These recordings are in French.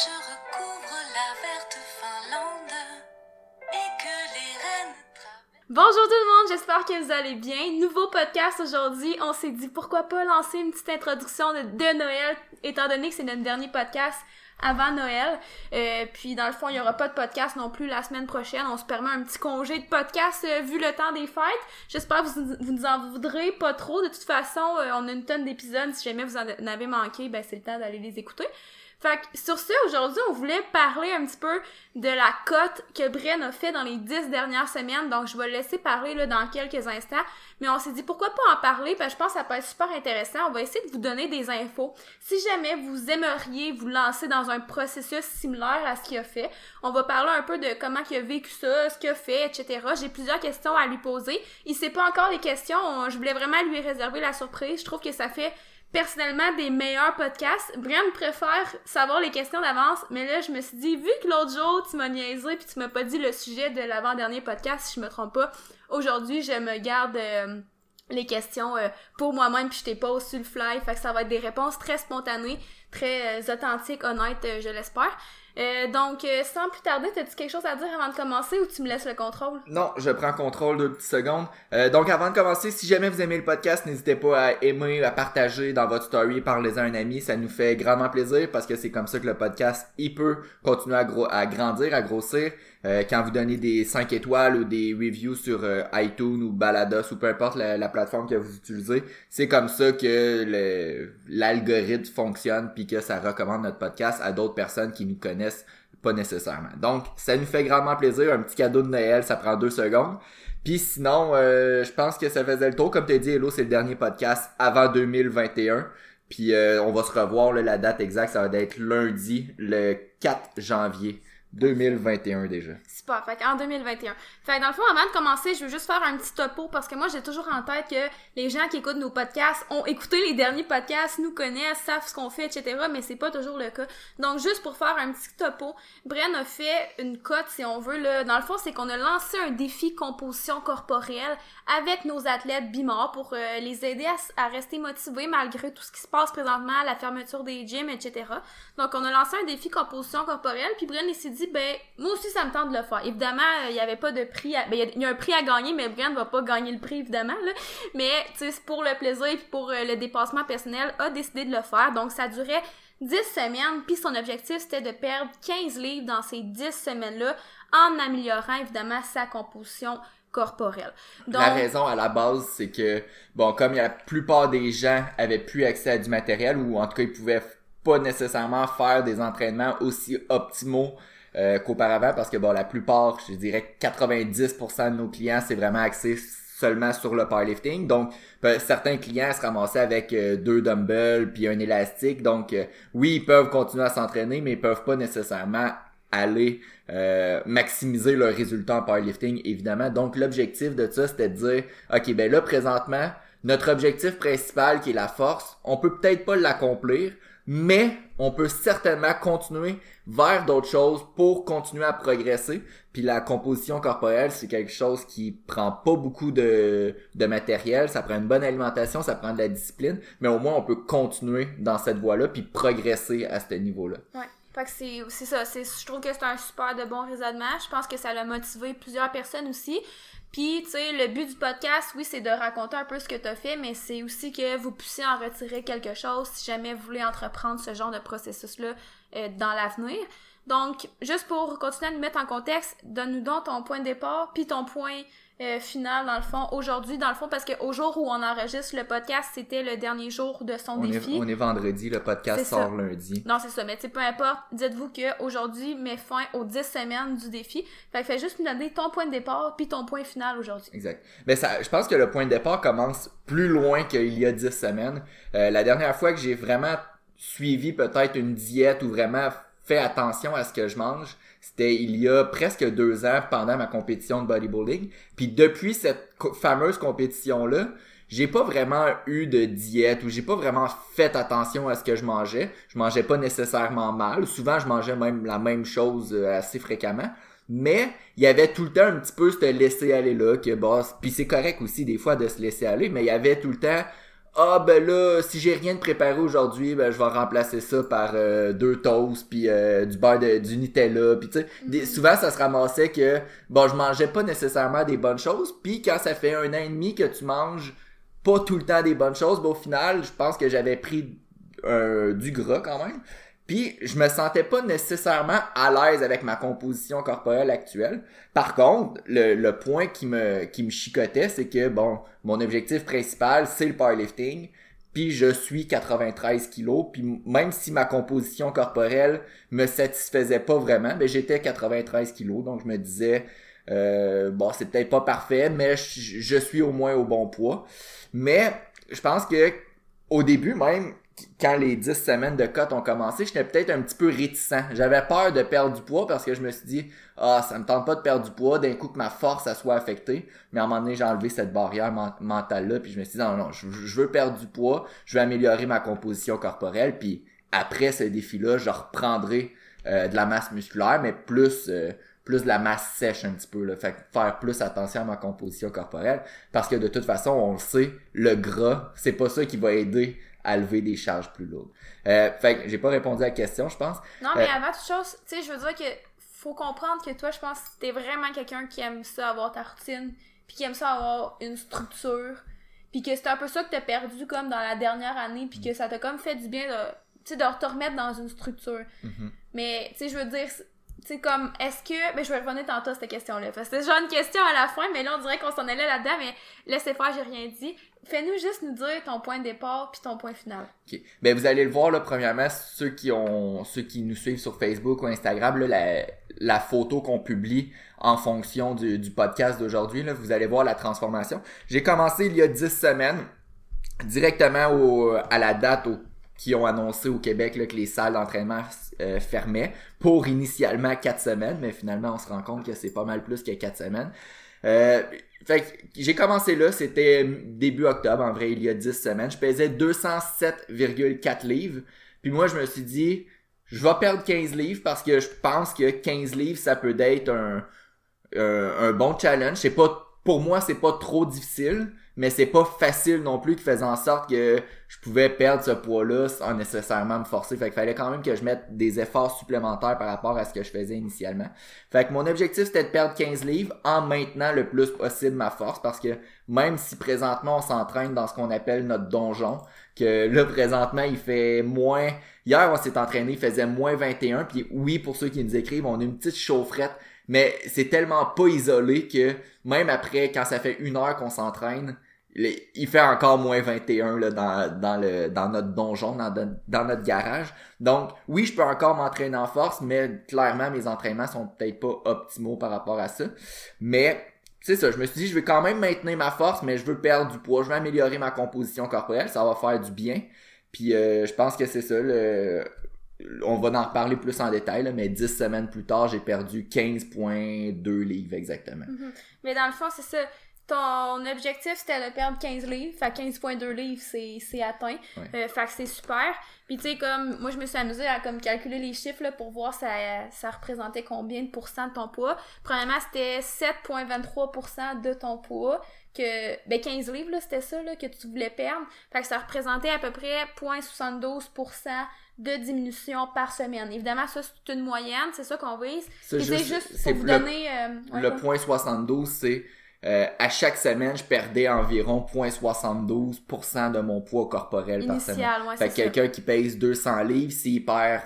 je recouvre la verte Finlande et que les traversent. Bonjour tout le monde, j'espère que vous allez bien. Nouveau podcast aujourd'hui. On s'est dit pourquoi pas lancer une petite introduction de, Noël, étant donné que c'est notre dernier podcast avant Noël. Euh, puis dans le fond, il y aura pas de podcast non plus la semaine prochaine. On se permet un petit congé de podcast euh, vu le temps des fêtes. J'espère que vous, vous nous en voudrez pas trop. De toute façon, euh, on a une tonne d'épisodes. Si jamais vous en avez manqué, ben c'est le temps d'aller les écouter. Fait que sur ce, aujourd'hui, on voulait parler un petit peu de la cote que Bren a fait dans les dix dernières semaines. Donc, je vais le laisser parler là, dans quelques instants. Mais on s'est dit pourquoi pas en parler, parce que je pense que ça peut être super intéressant. On va essayer de vous donner des infos. Si jamais vous aimeriez vous lancer dans un processus similaire à ce qu'il a fait, on va parler un peu de comment il a vécu ça, ce qu'il a fait, etc. J'ai plusieurs questions à lui poser. Il sait pas encore les questions. On- je voulais vraiment lui réserver la surprise. Je trouve que ça fait personnellement des meilleurs podcasts. Brian préfère savoir les questions d'avance, mais là, je me suis dit, vu que l'autre jour, tu m'as niaisé puis tu m'as pas dit le sujet de l'avant-dernier podcast, si je me trompe pas, aujourd'hui, je me garde euh, les questions euh, pour moi-même puis je t'ai pas sur le fly, fait que ça va être des réponses très spontanées, très euh, authentiques, honnêtes, je l'espère. Euh, donc, euh, sans plus tarder, t'as-tu quelque chose à dire avant de commencer ou tu me laisses le contrôle? Non, je prends contrôle deux petites secondes. Euh, donc avant de commencer, si jamais vous aimez le podcast, n'hésitez pas à aimer, à partager dans votre story, parlez-en à un ami, ça nous fait grandement plaisir parce que c'est comme ça que le podcast, il peut continuer à, à grandir, à grossir. Euh, quand vous donnez des 5 étoiles ou des reviews sur euh, iTunes ou Balados ou peu importe la, la plateforme que vous utilisez, c'est comme ça que l'algorithme fonctionne puis que ça recommande notre podcast à d'autres personnes qui nous connaissent pas nécessairement. Donc, ça nous fait grandement plaisir. Un petit cadeau de Noël, ça prend deux secondes. Puis sinon, euh, je pense que ça faisait le tour. Comme tu as dit, Hello, c'est le dernier podcast avant 2021. Puis euh, on va se revoir, la date exacte, ça va être lundi, le 4 janvier 2021 déjà. Super, fait en 2021. Fait que dans le fond, avant de commencer, je veux juste faire un petit topo parce que moi, j'ai toujours en tête que les gens qui écoutent nos podcasts ont écouté les derniers podcasts, nous connaissent, savent ce qu'on fait, etc. Mais c'est pas toujours le cas. Donc, juste pour faire un petit topo, Bren a fait une cote, si on veut, là. Dans le fond, c'est qu'on a lancé un défi composition corporelle avec nos athlètes bimorts pour euh, les aider à, rester motivés malgré tout ce qui se passe présentement, la fermeture des gyms, etc. Donc, on a lancé un défi composition corporelle, puis il s'est dit, ben, moi aussi, ça me tente de le faire. Évidemment, euh, il y avait pas de prix, à- ben, il y a- il y, a un prix à gagner, mais Brian va pas gagner le prix, évidemment, là. Mais, tu sais, c'est pour le plaisir, puis pour euh, le dépassement personnel, a décidé de le faire. Donc, ça durait 10 semaines, puis son objectif, c'était de perdre 15 livres dans ces 10 semaines-là, en améliorant, évidemment, sa composition corporelle. Donc, La raison à la base, c'est que, bon, comme la plupart des gens avaient plus accès à du matériel, ou en tout cas, ils pouvaient pas nécessairement faire des entraînements aussi optimaux euh, qu'auparavant, parce que, bon, la plupart, je dirais 90% de nos clients, c'est vraiment axé seulement sur le powerlifting. Donc, certains clients se ramassaient avec euh, deux dumbbells puis un élastique. Donc, euh, oui, ils peuvent continuer à s'entraîner, mais ils peuvent pas nécessairement aller euh, maximiser leurs résultats en powerlifting, évidemment. Donc, l'objectif de ça, c'était de dire, OK, ben là, présentement, notre objectif principal, qui est la force, on peut peut-être pas l'accomplir, mais on peut certainement continuer vers d'autres choses pour continuer à progresser. Puis la composition corporelle, c'est quelque chose qui prend pas beaucoup de, de matériel, ça prend une bonne alimentation, ça prend de la discipline, mais au moins on peut continuer dans cette voie-là puis progresser à ce niveau-là. Fait que c'est c'est ça. c'est- Je trouve que c'est un super de bon raisonnement. Je pense que ça l'a motivé plusieurs personnes aussi. Puis, tu sais, le but du podcast, oui, c'est de raconter un peu ce que tu as fait, mais c'est aussi que vous puissiez en retirer quelque chose si jamais vous voulez entreprendre ce genre de processus-là euh, dans l'avenir. Donc, juste pour continuer à nous mettre en contexte, donne-nous donc ton point de départ, puis ton point euh, final, dans le fond, aujourd'hui, dans le fond, parce qu'au jour où on enregistre le podcast, c'était le dernier jour de son On est, défi. on est vendredi, le podcast ça. sort lundi. Non, c'est ça. Mais tu peu importe, dites-vous que aujourd'hui met fin aux 10 semaines du défi. Fait que fais juste nous donner ton point de départ puis ton point final aujourd'hui. Exact. Mais ça, je pense que le point de départ commence plus loin qu'il y a 10 semaines. Euh, la dernière fois que j'ai vraiment suivi peut-être une diète ou vraiment fait attention à ce que je mange, c'était il y a presque deux ans pendant ma compétition de bodybuilding. Puis depuis cette fameuse compétition-là, j'ai pas vraiment eu de diète ou j'ai pas vraiment fait attention à ce que je mangeais. Je mangeais pas nécessairement mal. Souvent, je mangeais même la même chose euh, assez fréquemment. Mais il y avait tout le temps un petit peu ce laisser aller là que bah puis c'est correct aussi des fois de se laisser aller, mais il y avait tout le temps ah ben là si j'ai rien de préparé aujourd'hui ben je vais remplacer ça par euh, deux toasts puis euh, du beurre de, du Nutella puis tu sais. Des- souvent ça se ramassait que bon je mangeais pas nécessairement des bonnes choses puis quand ça fait un an et demi que tu manges pas tout le temps des bonnes choses ben au final je pense que j'avais pris euh, du gras quand même puis je me sentais pas nécessairement à l'aise avec ma composition corporelle actuelle. Par contre, le, le point qui me qui me chicotait, c'est que bon, mon objectif principal, c'est le powerlifting. Puis je suis 93 kilos. Puis même si ma composition corporelle me satisfaisait pas vraiment, ben j'étais 93 kilos. Donc je me disais, euh, bon, c'est peut-être pas parfait, mais je, je suis au moins au bon poids. Mais je pense que au début même, quand les 10 semaines de cote ont commencé, j'étais peut-être un petit peu réticent. J'avais peur de perdre du poids parce que je me suis dit, ah, ça me tente pas de perdre du poids, d'un coup que ma force, soit affectée. Mais à un moment donné, j'ai enlevé cette barrière men- mentale-là, puis je me suis dit, non, non, je, je veux perdre du poids, je veux améliorer ma composition corporelle, puis après ce défi-là, je reprendrai euh, de la masse musculaire, mais plus... euh, plus de la masse sèche un petit peu là. fait que faire plus attention à ma composition corporelle parce que de toute façon on le sait le gras c'est pas ça qui va aider à lever des charges plus lourdes euh, fait que j'ai pas répondu à la question je pense Non, mais Euh, avant toute chose, tu sais, je veux dire que faut comprendre que toi, je pense que t'es vraiment quelqu'un qui aime ça avoir ta routine, puis qui aime ça avoir une structure, puis que c'est un peu ça que t'as perdu comme dans la dernière année, puis que ça t'a comme fait du bien de, tu sais, de te remettre dans une structure. Mhm. Mais, tu sais, je veux dire, sais, comme, est-ce que, ben, je vais revenir tantôt à cette question-là, parce que c'était genre une question à la fin, mais là, on dirait qu'on s'en allait là-dedans, mais laissez faire, j'ai rien dit. Fais-nous juste nous dire ton point de départ, puis ton point final. Ok. Ben vous allez le voir là premièrement ceux qui ont ceux qui nous suivent sur Facebook ou Instagram là, la, la photo qu'on publie en fonction du, du podcast d'aujourd'hui là, vous allez voir la transformation. J'ai commencé il y a 10 semaines directement au, à la date au- qui ont annoncé au Québec là, que les salles d'entraînement euh, fermaient pour initialement 4 semaines mais finalement on se rend compte que c'est pas mal plus que 4 semaines. Euh, fait j'ai commencé là, c'était début octobre, en vrai, il y a 10 semaines. Je pesais 207,4 livres. Puis moi, je me suis dit, je vais perdre 15 livres parce que je pense que 15 livres, ça peut être un, un, un bon challenge. C'est pas, pour moi, c'est pas trop difficile, mais c'est pas facile non plus qui faisait en sorte que je pouvais perdre ce poids-là sans nécessairement me forcer. Fait qu'il fallait quand même que je mette des efforts supplémentaires par rapport à ce que je faisais initialement. Fait que mon objectif c'était de perdre 15 livres en maintenant le plus possible ma force parce que même si présentement on s'entraîne dans ce qu'on appelle notre donjon, que là présentement il fait moins hier on s'est entraîné, il faisait moins 21 puis oui pour ceux qui nous écrivent, on a une petite chaufferette mais c'est tellement pas isolé que même après quand ça fait une heure qu'on s'entraîne, il fait encore moins 21 là, dans, dans, le, dans notre donjon, dans, dans notre garage. Donc, oui, je peux encore m'entraîner en force, mais clairement, mes entraînements sont peut-être pas optimaux par rapport à ça. Mais, c'est ça, je me suis dit, je vais quand même maintenir ma force, mais je veux perdre du poids, je veux améliorer ma composition corporelle, ça va faire du bien. Puis, euh, je pense que c'est ça, le... On va en reparler plus en détail, là, mais 10 semaines plus tard, j'ai perdu 15,2 livres exactement. Mais dans le fond, c'est ça. Ton objectif, c'était de perdre 15 livres. Fait que 15.2 livres, c'est c'est atteint. Euh, fait que c'est super. Puis tu sais, comme, moi, je me suis amusée à comme calculer les chiffres là, pour voir ça, ça représentait combien de pourcents de ton poids. Premièrement, c'était 7,23% de ton poids. Que, ben 15 livres, là, c'était ça là, que tu voulais perdre. Fait que ça représentait à peu près 0,72% de diminution par semaine. Évidemment, ça, c'est une moyenne, c'est ça qu'on vise. C'est juste- juste pour vous le- donner... euh, ouais, Le point 72, c'est euh, à chaque semaine, je perdais environ 0.72% de mon poids corporel par semaine. Initial, ouais, Fait c'est que quelqu'un qui pèse 200 livres, s'il perd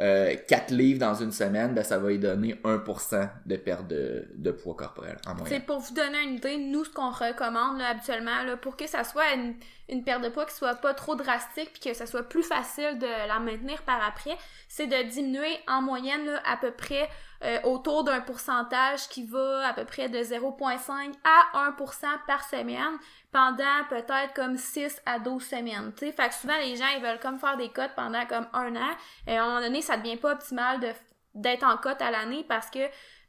euh, 4 livres dans une semaine, ben ça va lui donner 1% de perte de, de poids corporel en C'est moyenne. pour vous donner une idée, nous, ce qu'on recommande là, habituellement, là, pour que ça soit une, une perte de poids qui soit pas trop drastique puis que ça soit plus facile de la maintenir par après, c'est de diminuer en moyenne là, à peu près euh, autour d'un pourcentage qui va à peu près de 0,5 à 1% par semaine pendant peut-être comme 6 à 12 semaines. tu sais. Fait que souvent, les gens, ils veulent comme faire des cotes pendant comme un an. Et à un moment donné, ça devient pas optimal de d'être en cote à l'année parce que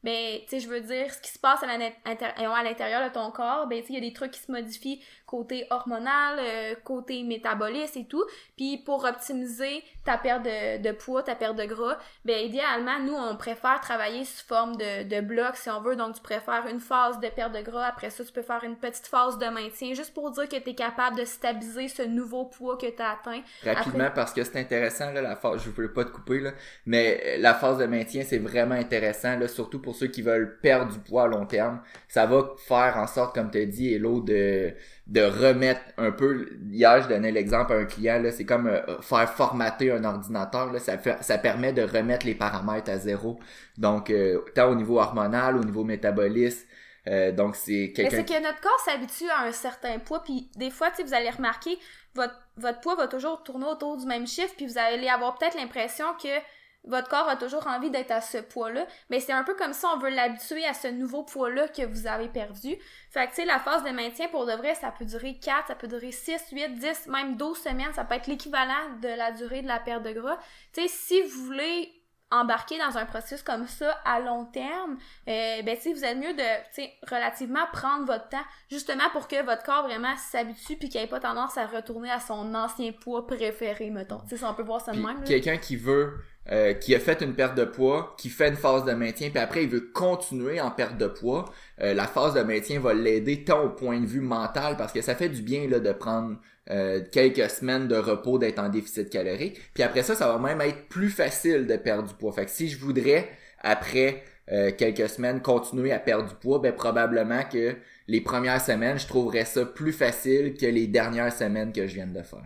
ben tu sais je veux dire ce qui se passe à à l'intérieur de ton corps ben tu il y a des trucs qui se modifient côté hormonal, euh, côté métabolisme et tout. Puis pour optimiser ta perte de, de poids, ta perte de gras, ben idéalement, nous, on préfère travailler sous forme de, de bloc, si on veut. Donc, tu préfères une phase de perte de gras. Après ça, tu peux faire une petite phase de maintien, juste pour dire que tu es capable de stabiliser ce nouveau poids que tu as atteint. Rapidement, Après- parce que c'est intéressant, là, la phase, je veux pas te couper, là, mais euh, la phase de maintien, c'est vraiment intéressant, là, surtout pour ceux qui veulent perdre du poids à long terme. Ça va faire en sorte, comme tu as dit, Hello, de, de remettre un peu, hier, je donnais l'exemple à un client, là, c'est comme euh, faire formater un ordinateur, là, ça, fait, ça permet de remettre les paramètres à zéro. Donc, euh, tant au niveau hormonal, au niveau métabolisme, euh, donc c'est Mais quelqu'un c'est que notre corps s'habitue à un certain poids, puis des fois, tu sais, vous allez remarquer, votre, votre poids va toujours tourner autour du même chiffre, puis vous allez avoir peut-être l'impression que votre corps a toujours envie d'être à ce poids-là, mais c'est un peu comme ça, on veut l'habituer à ce nouveau poids-là que vous avez perdu. Fait que, tu sais, la phase de maintien, pour de vrai, ça peut durer 4, ça peut durer 6, 8, 10, même 12 semaines, ça peut être l'équivalent de la durée de la perte de gras. Tu sais, si vous voulez embarquer dans un processus comme ça à long terme, euh, ben tu sais, vous êtes mieux de, tu sais, relativement prendre votre temps, justement pour que votre corps vraiment s'habitue puis qu'il ait pas tendance à retourner à son ancien poids préféré, mettons. Tu sais, si on peut voir ça de même. quelqu'un qui veut euh, qui a fait une perte de poids, qui fait une phase de maintien, puis après il veut continuer en perte de poids, euh, la phase de maintien va l'aider tant au point de vue mental, parce que ça fait du bien là, de prendre euh, quelques semaines de repos, d'être en déficit calorique. Puis après ça, ça va même être plus facile de perdre du poids. Fait que si je voudrais, après quelques semaines, continuer à perdre du poids, ben probablement que les premières semaines, je trouverais ça plus facile que les dernières semaines que je viens de faire.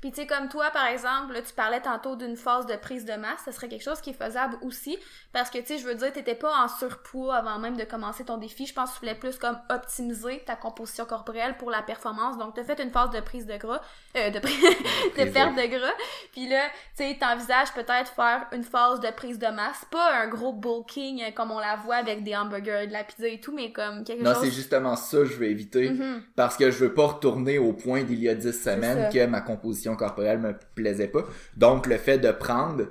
Puis tu sais, comme toi, par exemple, là, tu parlais tantôt d'une phase de prise de masse, ce serait quelque chose qui est faisable aussi, parce que, tu sais, je veux dire, t'étais pas en surpoids avant même de commencer ton défi. Je pense que tu voulais plus comme optimiser ta composition corporelle pour la performance. Donc, t'as fait une phase de prise de gras, euh, de, prise- de perte de gras. Puis là, tu sais, t'envisages peut-être faire une phase de prise de masse. Pas un gros bulking euh, comme on la voit avec des hamburgers, de la pizza et tout, mais comme quelque Non, chose... c'est justement ça je veux éviter. Mhm. Parce que je veux pas retourner au point d'il y a 10 semaines que ma composition corporelle me plaisait pas. Donc, le fait de prendre,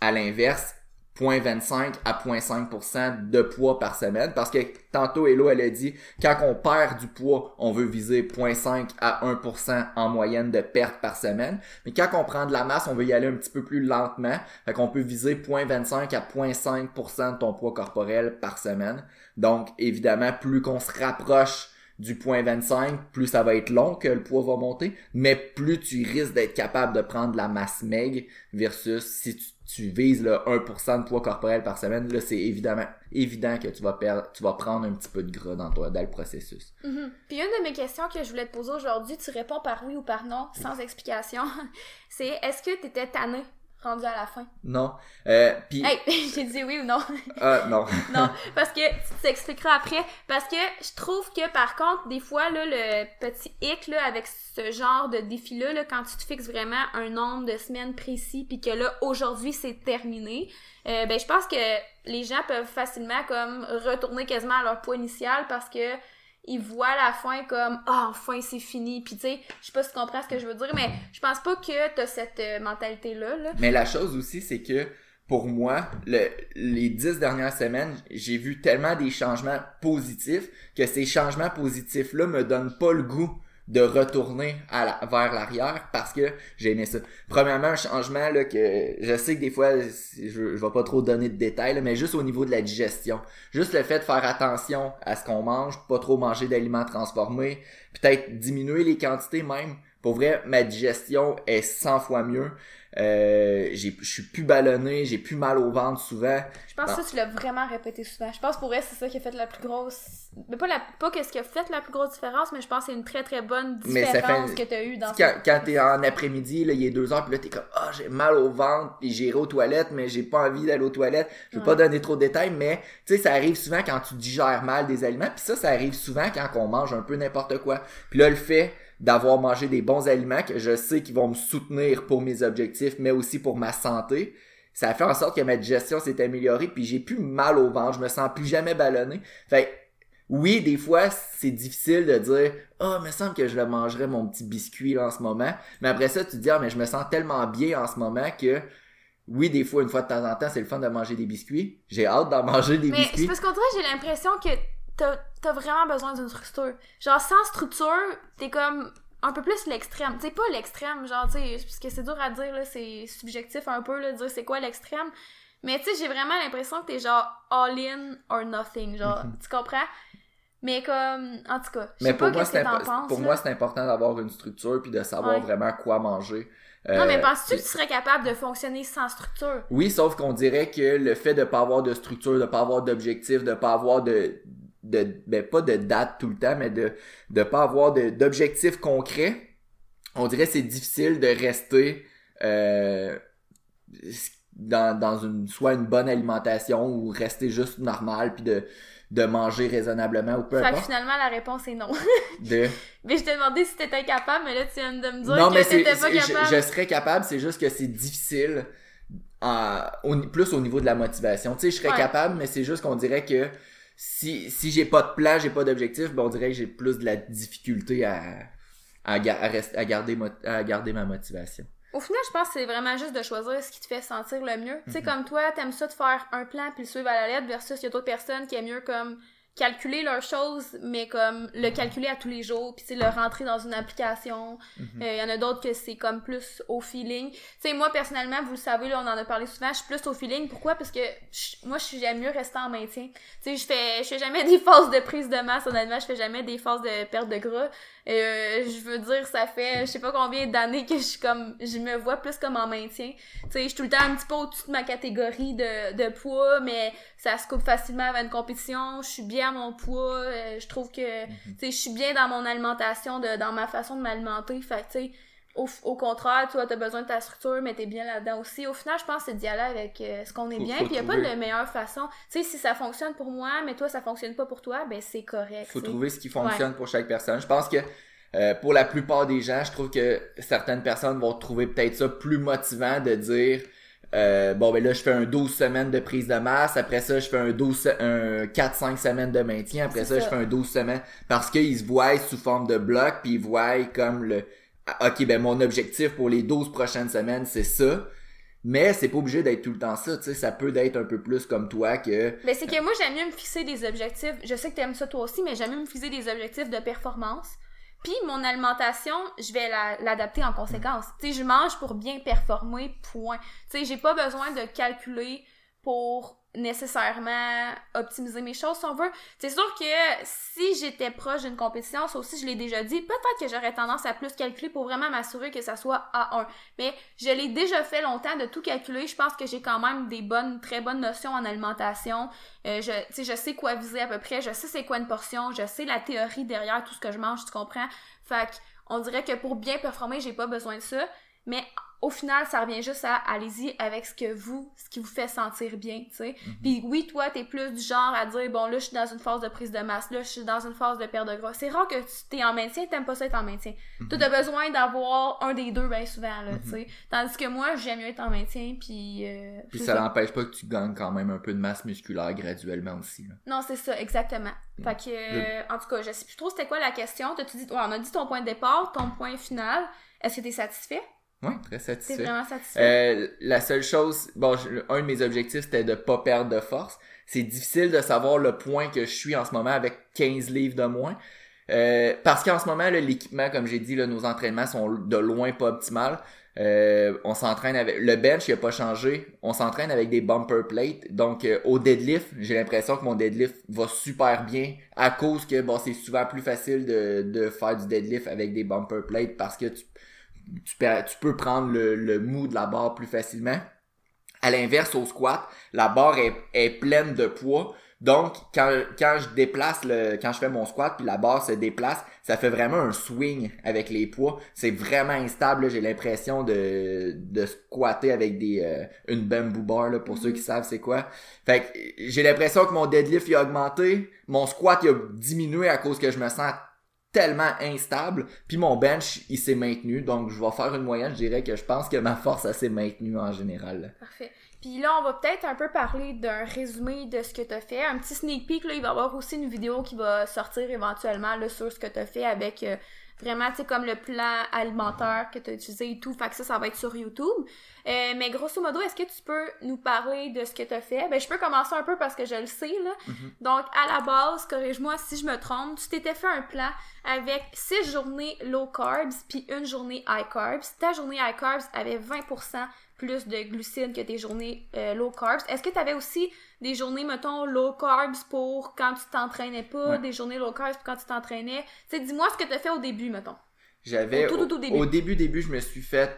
à l'inverse, 0.25 à 0.5% de poids par semaine. Parce que tantôt, Hello, elle a dit, quand on perd du poids, on veut viser 0.5 à 1% en moyenne de perte par semaine. Mais quand on prend de la masse, on veut y aller un petit peu plus lentement. Fait qu'on peut viser 0.25 à 0.5% de ton poids corporel par semaine. Donc, évidemment, plus qu'on se rapproche du point 25, plus ça va être long que le poids va monter, mais plus tu risques d'être capable de prendre de la masse maigre versus si tu, tu vises le 1% de poids corporel par semaine, là c'est évidemment évident que tu vas perdre, tu vas prendre un petit peu de gras dans toi dans le processus. Mhm. Puis une de mes questions que je voulais te poser aujourd'hui, tu réponds par oui ou par non, sans explication. C'est est-ce que t'étais tanné? Rendu à la fin? Non, euh, puis Hey, j'ai dit oui ou non? ah, non. non, parce que tu t'expliqueras après. Parce que je trouve que par contre, des fois, là, le petit hic là, avec ce genre de défi-là, là, quand tu te fixes vraiment un nombre de semaines précis, puis que là, aujourd'hui, c'est terminé, euh, ben je pense que les gens peuvent facilement comme retourner quasiment à leur poids initial parce que ils voient la fin comme ah enfin c'est fini puis tu sais je sais pas si tu comprends ce que je veux dire mais je pense pas que t'as cette mentalité là là. Mais la chose aussi, c'est que pour moi, le, les dix dernières semaines, j'ai vu tellement des changements positifs que ces changements positifs-là me donnent pas le goût de retourner vers l'arrière parce que j'ai aimé ça. Premièrement, un changement là, que je sais que des fois, je, je vais pas trop donner de détails, mais juste au niveau de la digestion. Juste le fait de faire attention à ce qu'on mange, pas trop manger d'aliments transformés, peut-être diminuer les quantités même. Pour vrai, ma digestion est 100 fois mieux. Euh, j'ai- je suis plus ballonné, j'ai plus mal au ventre souvent. Je pense que ça, tu l'as vraiment répété souvent. Je pense pour elle, c'est ça qui a fait la plus grosse. Mais pas, la... pas que ce qui a fait la plus grosse différence, mais je pense que c'est une très très bonne différence fait- que tu as eu dans Quand, quand t'es en après-midi, là, il est deux heures, puis là, t'es comme, ah, j'ai mal au ventre, puis j'irai aux toilettes, mais j'ai pas envie d'aller aux toilettes. Je veux Ouais. pas donner trop de détails, mais, tu sais, ça arrive souvent quand tu digères mal des aliments, puis ça, ça arrive souvent quand on mange un peu n'importe quoi. Puis là, le fait d'avoir mangé des bons aliments que je sais qu'ils vont me soutenir pour mes objectifs, mais aussi pour ma santé, ça a fait en sorte que ma digestion s'est améliorée, puis j'ai plus mal au ventre, je me sens plus jamais ballonné. Fait oui, des fois, c'est difficile de dire Ah, il me semble que je le mangerais mon petit biscuit là, en ce moment. Mais après ça, tu te dis Ah, mais je me sens tellement bien en ce moment que oui, des fois, une fois de temps en temps, c'est le fun de manger des biscuits. J'ai hâte d'en manger des Mais c'est biscuits. parce qu'on dirait j'ai l'impression que t'as t'as vraiment besoin d'une structure. Genre, sans structure, t'es comme un peu plus l'extrême. Tu sais, pas l'extrême, genre, tu sais, parce que c'est dur à dire, là, c'est subjectif un peu, là, de dire c'est quoi l'extrême. Mais tu sais, j'ai vraiment l'impression que t'es genre all in or nothing, genre, Mhm. tu comprends? Mais comme, en tout cas, je sais pas moi, qu'est-ce que c'est t'en penses. pour là. moi, c'est important d'avoir une structure puis de savoir Ouais. vraiment quoi manger. Non, Euh, mais penses-tu que tu serais capable de fonctionner sans structure? Oui, sauf qu'on dirait que le fait de pas avoir de structure, de pas avoir d'objectif, de pas avoir de, de ben pas de date tout le temps, mais de de pas avoir d'objectifs concrets, on dirait que c'est difficile de rester euh, dans, dans une soit une bonne alimentation ou rester juste normal puis de de manger raisonnablement ou peu Fait que importe. finalement, la réponse est non. De... mais je t'ai demandé si t'étais capable, mais là, tu viens de me dire Non, que t'étais pas c'est- je, capable. je serais capable, c'est juste que c'est difficile, au- plus au niveau de la motivation. Tu sais, je serais Ouais. capable, mais c'est juste qu'on dirait que si, si j'ai pas de plan, j'ai pas d'objectif, ben on dirait que j'ai plus de la difficulté à, à, à, garder, à garder ma motivation. Au final, je pense que c'est vraiment juste de choisir ce qui te fait sentir le mieux. Tu sais, Mhm. comme toi, t'aimes ça de faire un plan puis le suivre à la lettre versus il y a d'autres personnes qui aiment mieux comme calculer leurs choses, mais comme le calculer à tous les jours, puis le rentrer dans une application. Euh, Il Mhm. y en a d'autres que c'est comme plus au feeling. Tu sais, moi, personnellement, vous le savez, là, on en a parlé souvent, je suis plus au feeling. Pourquoi? Parce que je- moi, je j'aime mieux rester en maintien. Tu sais, je fais, je fais jamais des phases de prise de masse, honnêtement, je fais jamais des phases de perte de gras. Euh, je veux dire, ça fait, je sais pas combien d'années que je suis comme, je me vois plus comme en maintien. Tu sais, je suis tout le temps un petit peu au-dessus de ma catégorie de, de poids, mais ça se coupe facilement avant une compétition. Je suis bien à mon poids. euh, je trouve que, tu sais, je suis bien dans mon alimentation, de, dans ma façon de m'alimenter. Fait que, tu sais, au, au contraire, toi, t'as besoin de ta structure, mais t'es bien là-dedans aussi. Au final, je pense que c'est d'y aller avec euh, ce qu'on est Faut- bien. Puis y a pas de meilleure façon. Tu sais, si ça fonctionne pour moi, mais toi, ça fonctionne pas pour toi, ben c'est correct. faut trouver ce qui fonctionne pour chaque personne. Je pense que euh, pour la plupart des gens, je trouve que certaines personnes vont trouver peut-être ça plus motivant de dire euh, bon ben là je fais un 12 semaines de prise de masse, après ça je fais un 12 se- un 4 5 semaines de maintien, après ça, ça. je fais un 12 semaines parce qu'ils se voient sous forme de bloc puis ils voient comme le OK ben mon objectif pour les 12 prochaines semaines, c'est ça. Mais c'est pas obligé d'être tout le temps ça, tu sais, ça peut d'être un peu plus comme toi que Mais c'est que moi, j'aime mieux me fixer des objectifs. Je sais que t'aimes ça toi aussi, mais j'aime mieux me fixer des objectifs de performance. Puis mon alimentation, je vais la- l'adapter en conséquence. Tu sais, je mange pour bien performer, point. Tu sais, j'ai pas besoin de calculer pour nécessairement optimiser mes choses, si on veut. C'est sûr que si j'étais proche d'une compétition, ça aussi, je l'ai déjà dit, peut-être que j'aurais tendance à plus calculer pour vraiment m'assurer que ça soit A1. Mais je l'ai déjà fait longtemps de tout calculer. Je pense que j'ai quand même des bonnes, très bonnes notions en alimentation. Euh, je, sais, je sais quoi viser à peu près. Je sais c'est quoi une portion. Je sais la théorie derrière tout ce que je mange, tu comprends? Fait on dirait que pour bien performer, j'ai pas besoin de ça. Mais au final, ça revient juste à allez-y avec ce que vous, ce qui vous fait sentir bien, tu sais. Puis oui, toi, t'es plus du genre à dire bon là, je suis dans une phase de prise de masse, là, je suis dans une phase de perte de gras. C'est rare que tu t'es en maintien, t'aimes pas ça être en maintien. Toi, t'as besoin d'avoir un des deux bien souvent, là, tu sais. Tandis que moi, j'aime mieux être en maintien, puis. Euh, puis ça n'empêche pas que tu gagnes quand même un peu de masse musculaire graduellement aussi. là. Non, c'est ça, exactement. Fait que, euh, en tout cas, je sais plus trop c'était quoi la question. T'as-tu dit, ouais, on a dit ton point de départ, ton point final. Est-ce que t'es satisfait? Ouais, très T'es satisfait. vraiment satisfait? Euh, la seule chose, bon, je- un de mes objectifs c'était de pas perdre de force. C'est difficile de savoir le point que je suis en ce moment avec 15 livres de moins. Euh, parce qu'en ce moment, là, l'équipement, comme j'ai dit, là, nos entraînements sont de loin pas optimales. Euh, on s'entraîne avec le bench, il a pas changé. On s'entraîne avec des bumper plates. Donc euh, au deadlift, j'ai l'impression que mon deadlift va super bien à cause que bon, c'est souvent plus facile de, de faire du deadlift avec des bumper plates parce que tu tu, peux- tu peux prendre le, le mou de la barre plus facilement. À l'inverse, au squat, la barre est, est pleine de poids. Donc, quand, quand je déplace le, quand je fais mon squat puis la barre se déplace, ça fait vraiment un swing avec les poids. C'est vraiment instable. J'ai l'impression de, de squatter avec des, euh, une bamboo bar, là, pour ceux qui savent c'est quoi. Fait que j'ai l'impression que mon deadlift il a augmenté. Mon squat il a diminué à cause que je me sens tellement instable. Puis mon bench, il s'est maintenu. Donc, je vais faire une moyenne. Je dirais que je pense que ma force, s'est maintenue en général. Parfait. Puis là, on va peut-être un peu parler d'un résumé de ce que tu as fait. Un petit sneak peek, là, il va y avoir aussi une vidéo qui va sortir éventuellement là, sur ce que tu as fait avec euh, vraiment, tu sais, comme le plan alimentaire que tu as utilisé et tout. Fait que ça, ça va être sur YouTube. Euh, mais grosso modo, est-ce que tu peux nous parler de ce que tu as fait? Ben, je peux commencer un peu parce que je le sais, là. Donc, à la base, corrige-moi si je me trompe, tu t'étais fait un plan avec 6 journées low carbs puis une journée high carbs. Ta journée high carbs avait 20% plus de glucides que tes journées euh, low carbs. Est-ce que tu avais aussi des journées, mettons, low carbs pour quand tu t'entraînais pas, Ouais. des journées low carbs pour quand tu t'entraînais? Tu sais, dis-moi ce que tu as fait au début, mettons. J'avais Au tout, tout, tout début. au début début, je me suis fait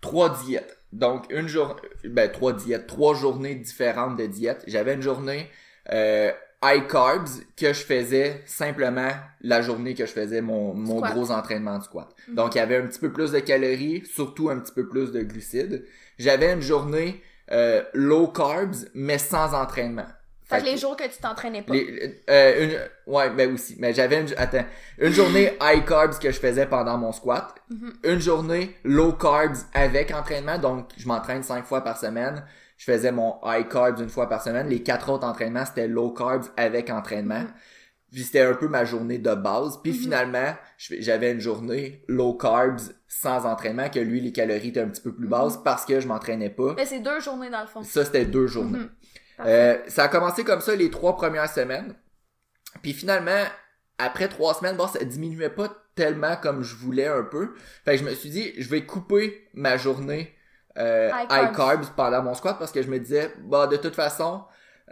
trois diètes. Donc une journée ben trois diètes, trois journées différentes de diètes. J'avais une journée euh, high carbs que je faisais simplement la journée que je faisais mon, mon gros entraînement de squat. Mhm. Donc il y avait un petit peu plus de calories, surtout un petit peu plus de glucides. J'avais une journée euh, low carbs mais sans entraînement. Fait que les jours que tu t'entraînais pas. les, euh, une, ouais, ben aussi. Mais j'avais une, attends, une journée high carbs que je faisais pendant mon squat. Mhm. Une journée low carbs avec entraînement. Donc, je m'entraîne cinq fois par semaine. Je faisais mon high carbs une fois par semaine. Les quatre autres entraînements, c'était low carbs avec entraînement. Mhm. Puis c'était un peu ma journée de base. Puis Mhm. finalement, j'avais une journée low carbs sans entraînement, que lui, les calories étaient un petit peu plus basses parce que je m'entraînais pas. Mais c'est deux journées dans le fond. Ça, c'était deux journées. Euh, ça a commencé comme ça les trois premières semaines. Puis finalement, après trois semaines, bon, ça diminuait pas tellement comme je voulais un peu. Fait que je me suis dit, je vais couper ma journée euh, High carbs pendant mon squat parce que je me disais, bah de toute façon,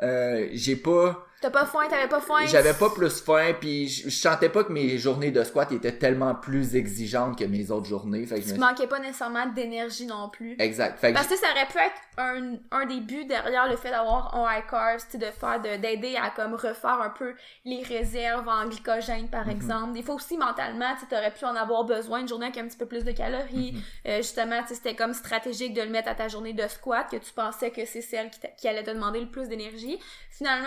euh, j'ai pas, T'as pas faim, t'avais pas faim? j'avais pas plus faim, puis je, je sentais pas que mes journées de squat étaient tellement plus exigeantes que mes autres journées. Fait que je Tu me manquais pas nécessairement d'énergie non plus. Exact. Fait que Parce que ça aurait pu être un, un des buts derrière le fait d'avoir un high sais, de faire, de- d'aider à comme refaire un peu les réserves en glycogène, Mhm. par exemple. Des fois aussi, mentalement, tu aurais pu en avoir besoin une journée avec un petit peu plus de calories. Mhm. Euh, justement, c'était comme stratégique de le mettre à ta journée de squat, que tu pensais que c'est celle qui, qui allait te demander le plus d'énergie. Finalement,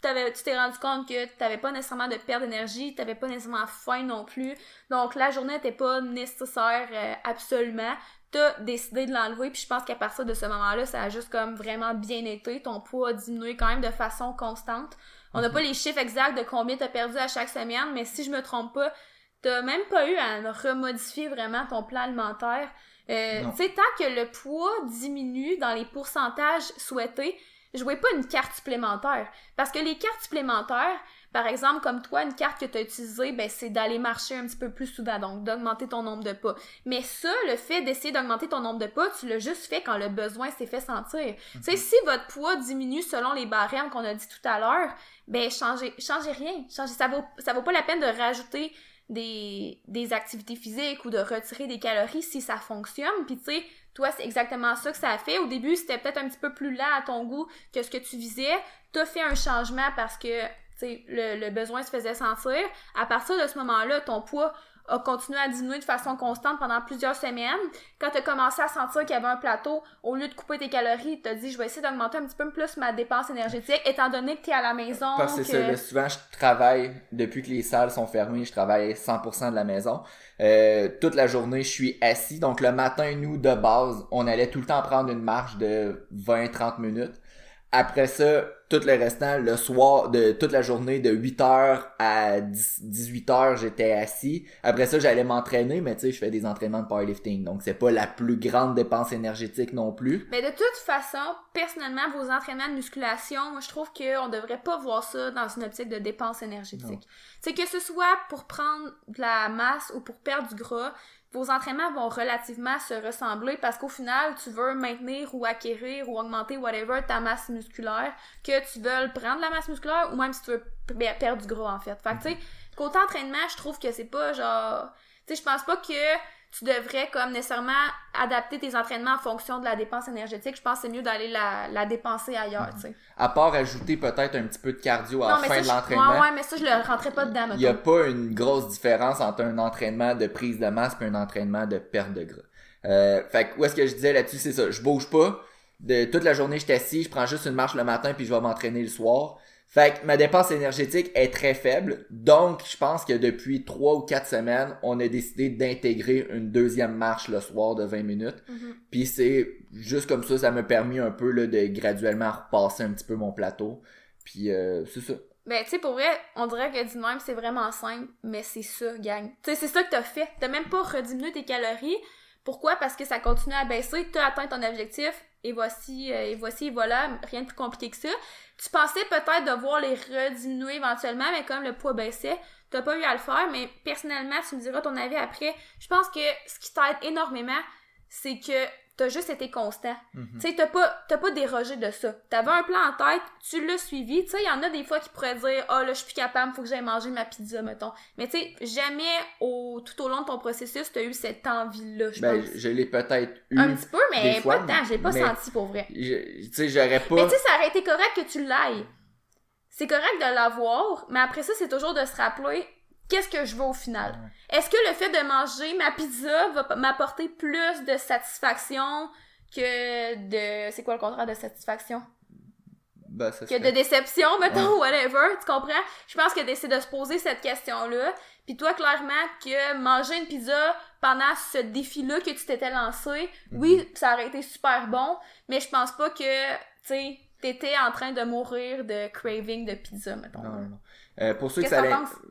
t'avais, tu t'es rendu compte que t'avais pas nécessairement de perte d'énergie, t'avais pas nécessairement faim non plus. Donc, la journée n'était pas nécessaire euh, absolument. T'as décidé de l'enlever puis je pense qu'à partir de ce moment-là ça a juste comme vraiment bien été. Ton poids a diminué quand même de façon constante. On n'a pas les chiffres exacts de combien t'as perdu à chaque semaine mais si je me trompe pas t'as même pas eu à remodifier vraiment ton plan alimentaire. Euh, tu sais tant que le poids diminue dans les pourcentages souhaités jouez pas une carte supplémentaire parce que les cartes supplémentaires par exemple, comme toi, une carte que tu as utilisée, ben, c'est d'aller marcher un petit peu plus souvent, donc d'augmenter ton nombre de pas. Mais ça, le fait d'essayer d'augmenter ton nombre de pas, tu l'as juste fait quand le besoin s'est fait sentir. Tu sais, si votre poids diminue selon les barèmes qu'on a dit tout à l'heure, ben, changez, changez rien. Changez, ça vaut, ça vaut pas la peine de rajouter des, des activités physiques ou de retirer des calories si ça fonctionne. Puis tu sais, toi, c'est exactement ça que ça a fait. Au début, c'était peut-être un petit peu plus lent à ton goût que ce que tu visais. T'as fait un changement parce que le, le besoin se faisait sentir. À partir de ce moment-là, ton poids a continué à diminuer de façon constante pendant plusieurs semaines. Quand tu as commencé à sentir qu'il y avait un plateau, au lieu de couper tes calories, tu as dit je vais essayer d'augmenter un petit peu plus ma dépense énergétique, étant donné que tu es à la maison. Parce que ça, souvent je travaille, depuis que les salles sont fermées, je travaille 100% de la maison. Euh, toute la journée, je suis assis. Donc le matin, nous, de base, on allait tout le temps prendre une marche de 20-30 minutes. Après ça, tout le restant, le soir, de toute la journée, de 8h à 10 18h, j'étais assis. Après ça, j'allais m'entraîner, mais tu sais, je fais des entraînements de powerlifting. Donc c'est pas la plus grande dépense énergétique non plus. Mais de toute façon, personnellement, vos entraînements de musculation, moi, je trouve qu'on devrait pas voir ça dans une optique de dépense énergétique. C'est que ce soit pour prendre de la masse ou pour perdre du gras, vos entraînements vont relativement se ressembler parce qu'au final, tu veux maintenir ou acquérir ou augmenter whatever ta masse musculaire, que tu veux prendre la masse musculaire ou même si tu veux p- perdre du gras en fait. Fait que tu sais, côté entraînement, je trouve que c'est pas genre tu sais, je pense pas que tu devrais comme nécessairement adapter tes entraînements en fonction de la dépense énergétique. Je pense que c'est mieux d'aller la, la dépenser ailleurs, tu sais. À part ajouter peut-être un petit peu de cardio à la fin ça, de l'entraînement. Ouais, ouais, mais ça, je le rentrais pas dedans, Il n'y a pas une grosse différence entre un entraînement de prise de masse et un entraînement de perte de gras. Euh, fait que où est-ce que je disais là-dessus, c'est ça. Je bouge pas. De toute la journée, je suis assis, je prends juste une marche le matin puis je vais m'entraîner le soir. Fait que ma dépense énergétique est très faible. Donc, je pense que depuis trois ou quatre semaines, on a décidé d'intégrer une deuxième marche le soir de 20 minutes. Mhm. Puis c'est juste comme ça, ça m'a permis un peu là, de graduellement repasser un petit peu mon plateau. Puis euh, c'est ça. Ben, tu sais, pour vrai, on dirait que de même, c'est vraiment simple, mais c'est ça, gang. Tu sais, c'est ça que t'as fait. T'as même pas rediminué tes calories. Pourquoi? Parce que ça continue à baisser, t'as atteint ton objectif, et voici, euh, et voici, et voilà, rien de plus compliqué que ça. Tu pensais peut-être devoir les rediminuer éventuellement, mais comme le poids baissait, t'as pas eu à le faire, mais personnellement, tu me diras ton avis après. Je pense que ce qui t'aide énormément, c'est que t'as juste été constant. Mhm. Tu sais, t'as pas, pas dérogé de ça. T'avais un plan en tête, tu l'as suivi. Tu sais, il y en a des fois qui pourraient dire, ah là, je suis plus capable, faut que j'aille manger ma pizza, mettons. Mais tu sais, jamais au, tout au long de ton processus, t'as eu cette envie-là, je Ben, pense. je, l'ai peut-être eu. Un petit peu, mais des fois, pas tant, j'ai pas senti pour vrai. Tu sais, j'aurais pas. Mais tu sais, ça aurait été correct que tu l'ailles. C'est correct de l'avoir, mais après ça, c'est toujours de se rappeler qu'est-ce que je veux au final? Est-ce que le fait de manger ma pizza va m'apporter plus de satisfaction que de... C'est quoi le contraire de satisfaction? Ben, ça Que serait- de déception, mettons, whatever, tu comprends? Je pense que c'est de se poser cette question-là. Puis toi, clairement, que manger une pizza pendant ce défi-là que tu t'étais lancé, oui, ça aurait été super bon, mais je pense pas que, tu sais, t'étais en train de mourir de craving de pizza, mettons. Non, non, non. Euh, pour ceux que ça?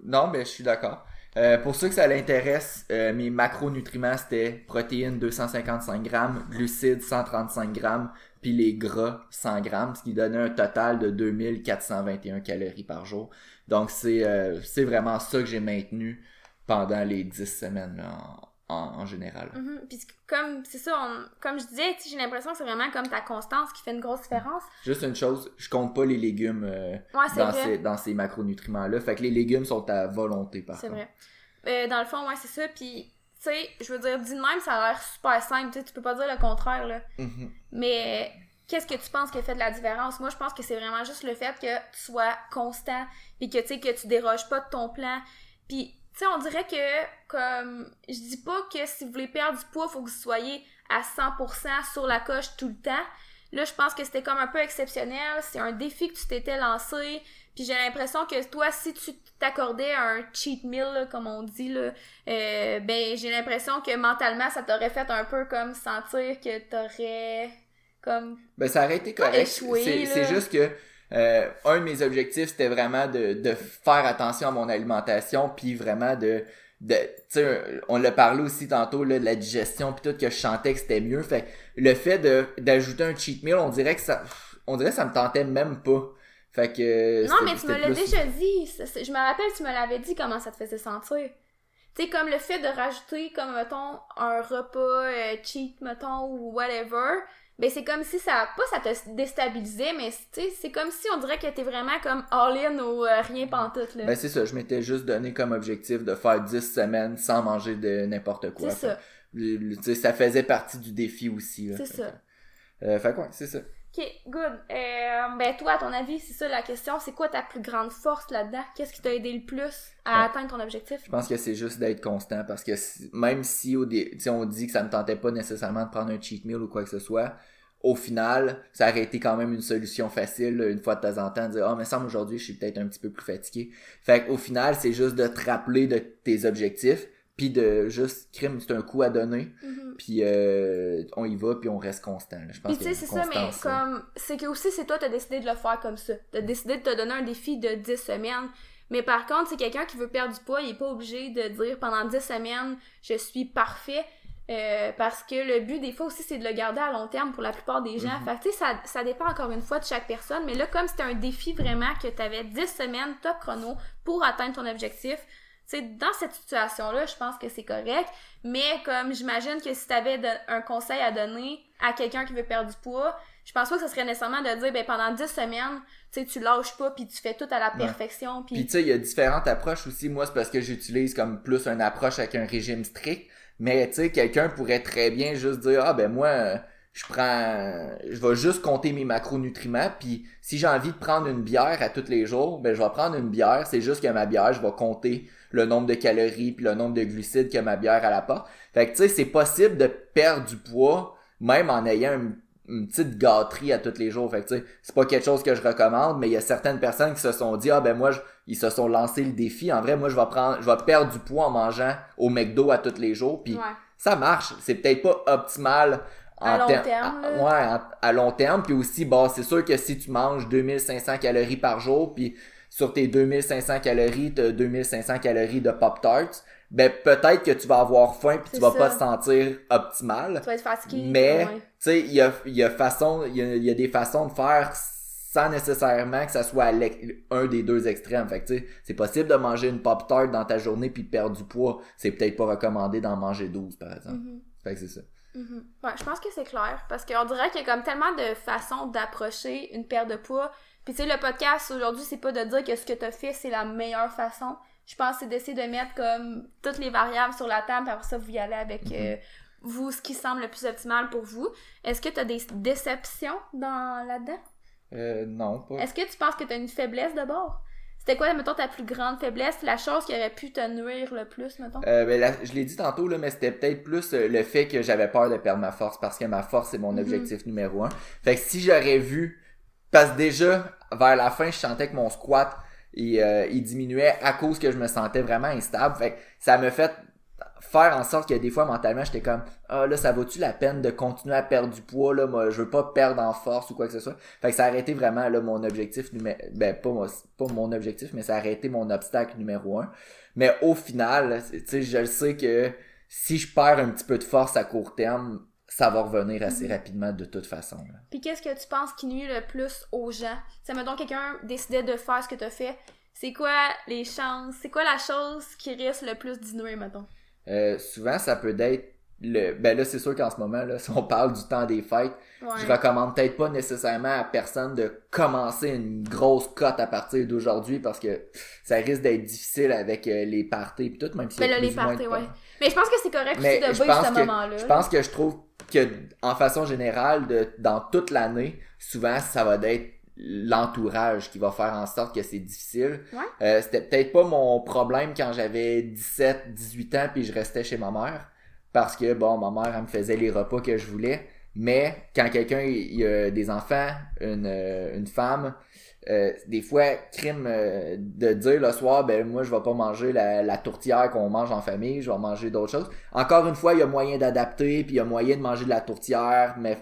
Non, ben je suis d'accord. Euh, pour ceux que ça l'intéresse, euh, mes macronutriments c'était protéines 255 grammes, glucides 135 grammes, puis les gras 100 grammes, ce qui donnait un total de 2421 calories par jour. Donc c'est euh, c'est vraiment ça que j'ai maintenu pendant les 10 semaines là, en, général. Mhm. Puis comme, c'est ça, on- comme je disais, j'ai l'impression que c'est vraiment comme ta constance qui fait une grosse différence. Juste une chose, je compte pas les légumes euh, Ouais, dans, ces, dans ces macronutriments-là. Fait que les légumes sont à volonté par C'est vrai. Euh, dans le fond, ouais, c'est ça. Puis, tu sais, je veux dire, dit de même, ça a l'air super simple. Tu sais, tu peux pas dire le contraire, là. Mhm. Mais qu'est-ce que tu penses qui a fait de la différence? Moi, je pense que c'est vraiment juste le fait que tu sois constant, puis que, tu sais, que tu déroges pas de ton plan. Puis, sais, on dirait que, comme, je dis pas que si vous voulez perdre du poids, faut que vous soyez à 100% sur la coche tout le temps. Là, je pense que c'était comme un peu exceptionnel. C'est un défi que tu t'étais lancé. Puis j'ai l'impression que toi, si tu t'accordais un cheat meal, là, comme on dit, là, euh, ben j'ai l'impression que mentalement, ça t'aurait fait un peu comme sentir que t'aurais comme Ben, ça aurait été correct. c'est juste que euh, un de mes objectifs, c'était vraiment de, de faire attention à mon alimentation, puis vraiment de... de on l'a parlé aussi tantôt, là, de la digestion, puis tout, que je sentais que c'était mieux. Fait le fait de d'ajouter un cheat meal, on dirait que ça... On dirait que ça me tentait même pas. Fait que... Non, mais tu me l'as plus- déjà dit. Je me rappelle, tu me l'avais dit comment ça te faisait sentir. Tu sais, comme le fait de rajouter, comme, mettons, un repas euh, cheat, mettons, ou whatever, ben c'est comme si ça, pas ça te déstabilisait, mais tu sais, c'est comme si on dirait que t'es vraiment comme all-in ou euh, rien pantoute, là. Ben c'est ça, je m'étais juste donné comme objectif de faire 10 semaines sans manger de n'importe quoi. c'est ça, le- le- tu sais, ça faisait partie du défi aussi. là. c'est ça. Euh, fait que ouais, c'est ça. Ok, good. Euh, ben toi, à ton avis, c'est ça la question. C'est quoi ta plus grande force là-dedans? Qu'est-ce qui t'a aidé le plus à Ouais. atteindre ton objectif? Je pense que c'est juste d'être constant parce que si- même si au dé- on dit que ça me tentait pas nécessairement de prendre un cheat meal ou quoi que ce soit, au final, ça aurait été quand même une solution facile une fois de temps en temps de dire ah mais semble aujourd'hui je suis peut-être un petit peu plus fatigué. Fait qu'au final, c'est juste de te rappeler de tes objectifs puis de juste crime c'est un coup à donner Mhm. puis euh, on y va puis on reste constant. Je pense Puis tu sais, c'est ça, mais là. comme. C'est que aussi, c'est toi, t'as décidé de le faire comme ça. T'as décidé de te donner un défi de 10 semaines. Mais par contre, c'est quelqu'un qui veut perdre du poids, il est pas obligé de dire pendant 10 semaines, je suis parfait. Euh, parce que le but, des fois aussi, c'est de le garder à long terme pour la plupart des gens. Fait que, tu sais, ça, ça dépend encore une fois de chaque personne. Mais là, comme c'était un défi vraiment que t'avais 10 semaines top chrono pour atteindre ton objectif, tu sais, dans cette situation-là, je pense que c'est correct. Mais comme j'imagine que si t'avais de- un conseil à donner à quelqu'un qui veut perdre du poids, je pense pas que ce serait nécessairement de dire, ben, pendant 10 semaines, tu sais, tu lâches pas puis tu fais tout à la perfection. Puis Puis, tu sais, il y a différentes approches aussi. Moi, c'est parce que j'utilise comme plus une approche avec un régime strict. Mais tu sais, quelqu'un pourrait très bien juste dire Ah ben moi, euh, je prends je vais juste compter mes macronutriments. Puis si j'ai envie de prendre une bière à tous les jours, ben je vais prendre une bière. C'est juste que ma bière, je vais compter le nombre de calories puis le nombre de glucides que ma bière elle apporte. Fait que tu sais, c'est possible de perdre du poids même en ayant une, une petite gâterie à tous les jours. Fait que tu sais, c'est pas quelque chose que je recommande, mais il y a certaines personnes qui se sont dit ah ben moi je- ils se sont lancé le défi. En vrai, moi je vais prendre je vais perdre du poids en mangeant au McDo à tous les jours. Puis ouais. ça marche. C'est peut-être pas optimal À long ter- terme, à- ouais, à long terme. Puis aussi, bon, c'est sûr que si tu manges 2500 calories par jour, puis sur tes 2500 calories, t'as 2500 calories de Pop-Tarts, ben peut-être que tu vas avoir faim puis tu vas pas te sentir optimal. Tu vas être fatigué. Mais, ouais. tu sais, il y a, il y a façon, il y a, il y a des façons de faire sans nécessairement que ça soit à un des deux extrêmes. Fait que, tu sais, c'est possible de manger une pop tart dans ta journée puis de perdre du poids. C'est peut-être pas recommandé d'en manger 12, par exemple. Mhm. Fait que c'est ça. Mhm. Ouais, je pense que c'est clair. Parce qu'on dirait qu'il y a comme tellement de façons d'approcher une perte de poids. Puis tu sais, le podcast aujourd'hui, c'est pas de dire que ce que t'as fait, c'est la meilleure façon. Je pense que c'est d'essayer de mettre comme toutes les variables sur la table, puis après ça, vous y allez avec euh, vous, ce qui semble le plus optimal pour vous. Est-ce que t'as des déceptions dans là-dedans? Euh, non, pas. Est-ce que tu penses que t'as une faiblesse d'abord? C'était quoi, mettons, ta plus grande faiblesse? La chose qui aurait pu te nuire le plus, mettons? Euh, ben, la- je l'ai dit tantôt, là, mais c'était peut-être plus euh, le fait que j'avais peur de perdre ma force parce que ma force, c'est mon Mhm. objectif numéro un. Fait que si j'aurais vu, parce que déjà, vers la fin, je sentais que mon squat, il, euh, il diminuait à cause que je me sentais vraiment instable. Fait que ça me fait faire en sorte que des fois, mentalement, j'étais comme, ah là, ça vaut-tu la peine de continuer à perdre du poids, là, moi, je veux pas perdre en force ou quoi que ce soit. Fait que ça a arrêté vraiment, là, mon objectif numéro, ben, pas, mon- pas mon objectif, mais ça a arrêté mon obstacle numéro un. Mais au final, tu sais, je le sais que si je perds un petit peu de force à court terme, ça va revenir assez Mhm. rapidement de toute façon. là. Puis qu'est-ce que tu penses qui nuit le plus aux gens? Si, mettons, quelqu'un décidait de faire ce que t'as fait, c'est quoi les chances? C'est quoi la chose qui risque le plus nuire, mettons? Euh, souvent, ça peut être le. Ben là, c'est sûr qu'en ce moment, là, si on parle du temps des fêtes, Ouais. je recommande peut-être pas nécessairement à personne de commencer une grosse cote à partir d'aujourd'hui parce que ça risque d'être difficile avec euh, les parties et tout, même si Ben là, les parties, ouais. Mais je pense que c'est correct Mais aussi de vivre ce moment-là. je pense que je trouve que en façon générale, de, dans toute l'année, souvent ça va être l'entourage qui va faire en sorte que c'est difficile. Ouais. Euh, C'était peut-être pas mon problème quand j'avais 17, 18 ans puis je restais chez ma mère parce que bon, ma mère elle me faisait les repas que je voulais. Mais quand quelqu'un il a des enfants, une, une femme, euh, des fois, crime euh, de dire le soir, ben moi je vais pas manger la, la tourtière qu'on mange en famille, je vais manger d'autres choses. Encore une fois, il y a moyen d'adapter, puis il y a moyen de manger de la tourtière, mais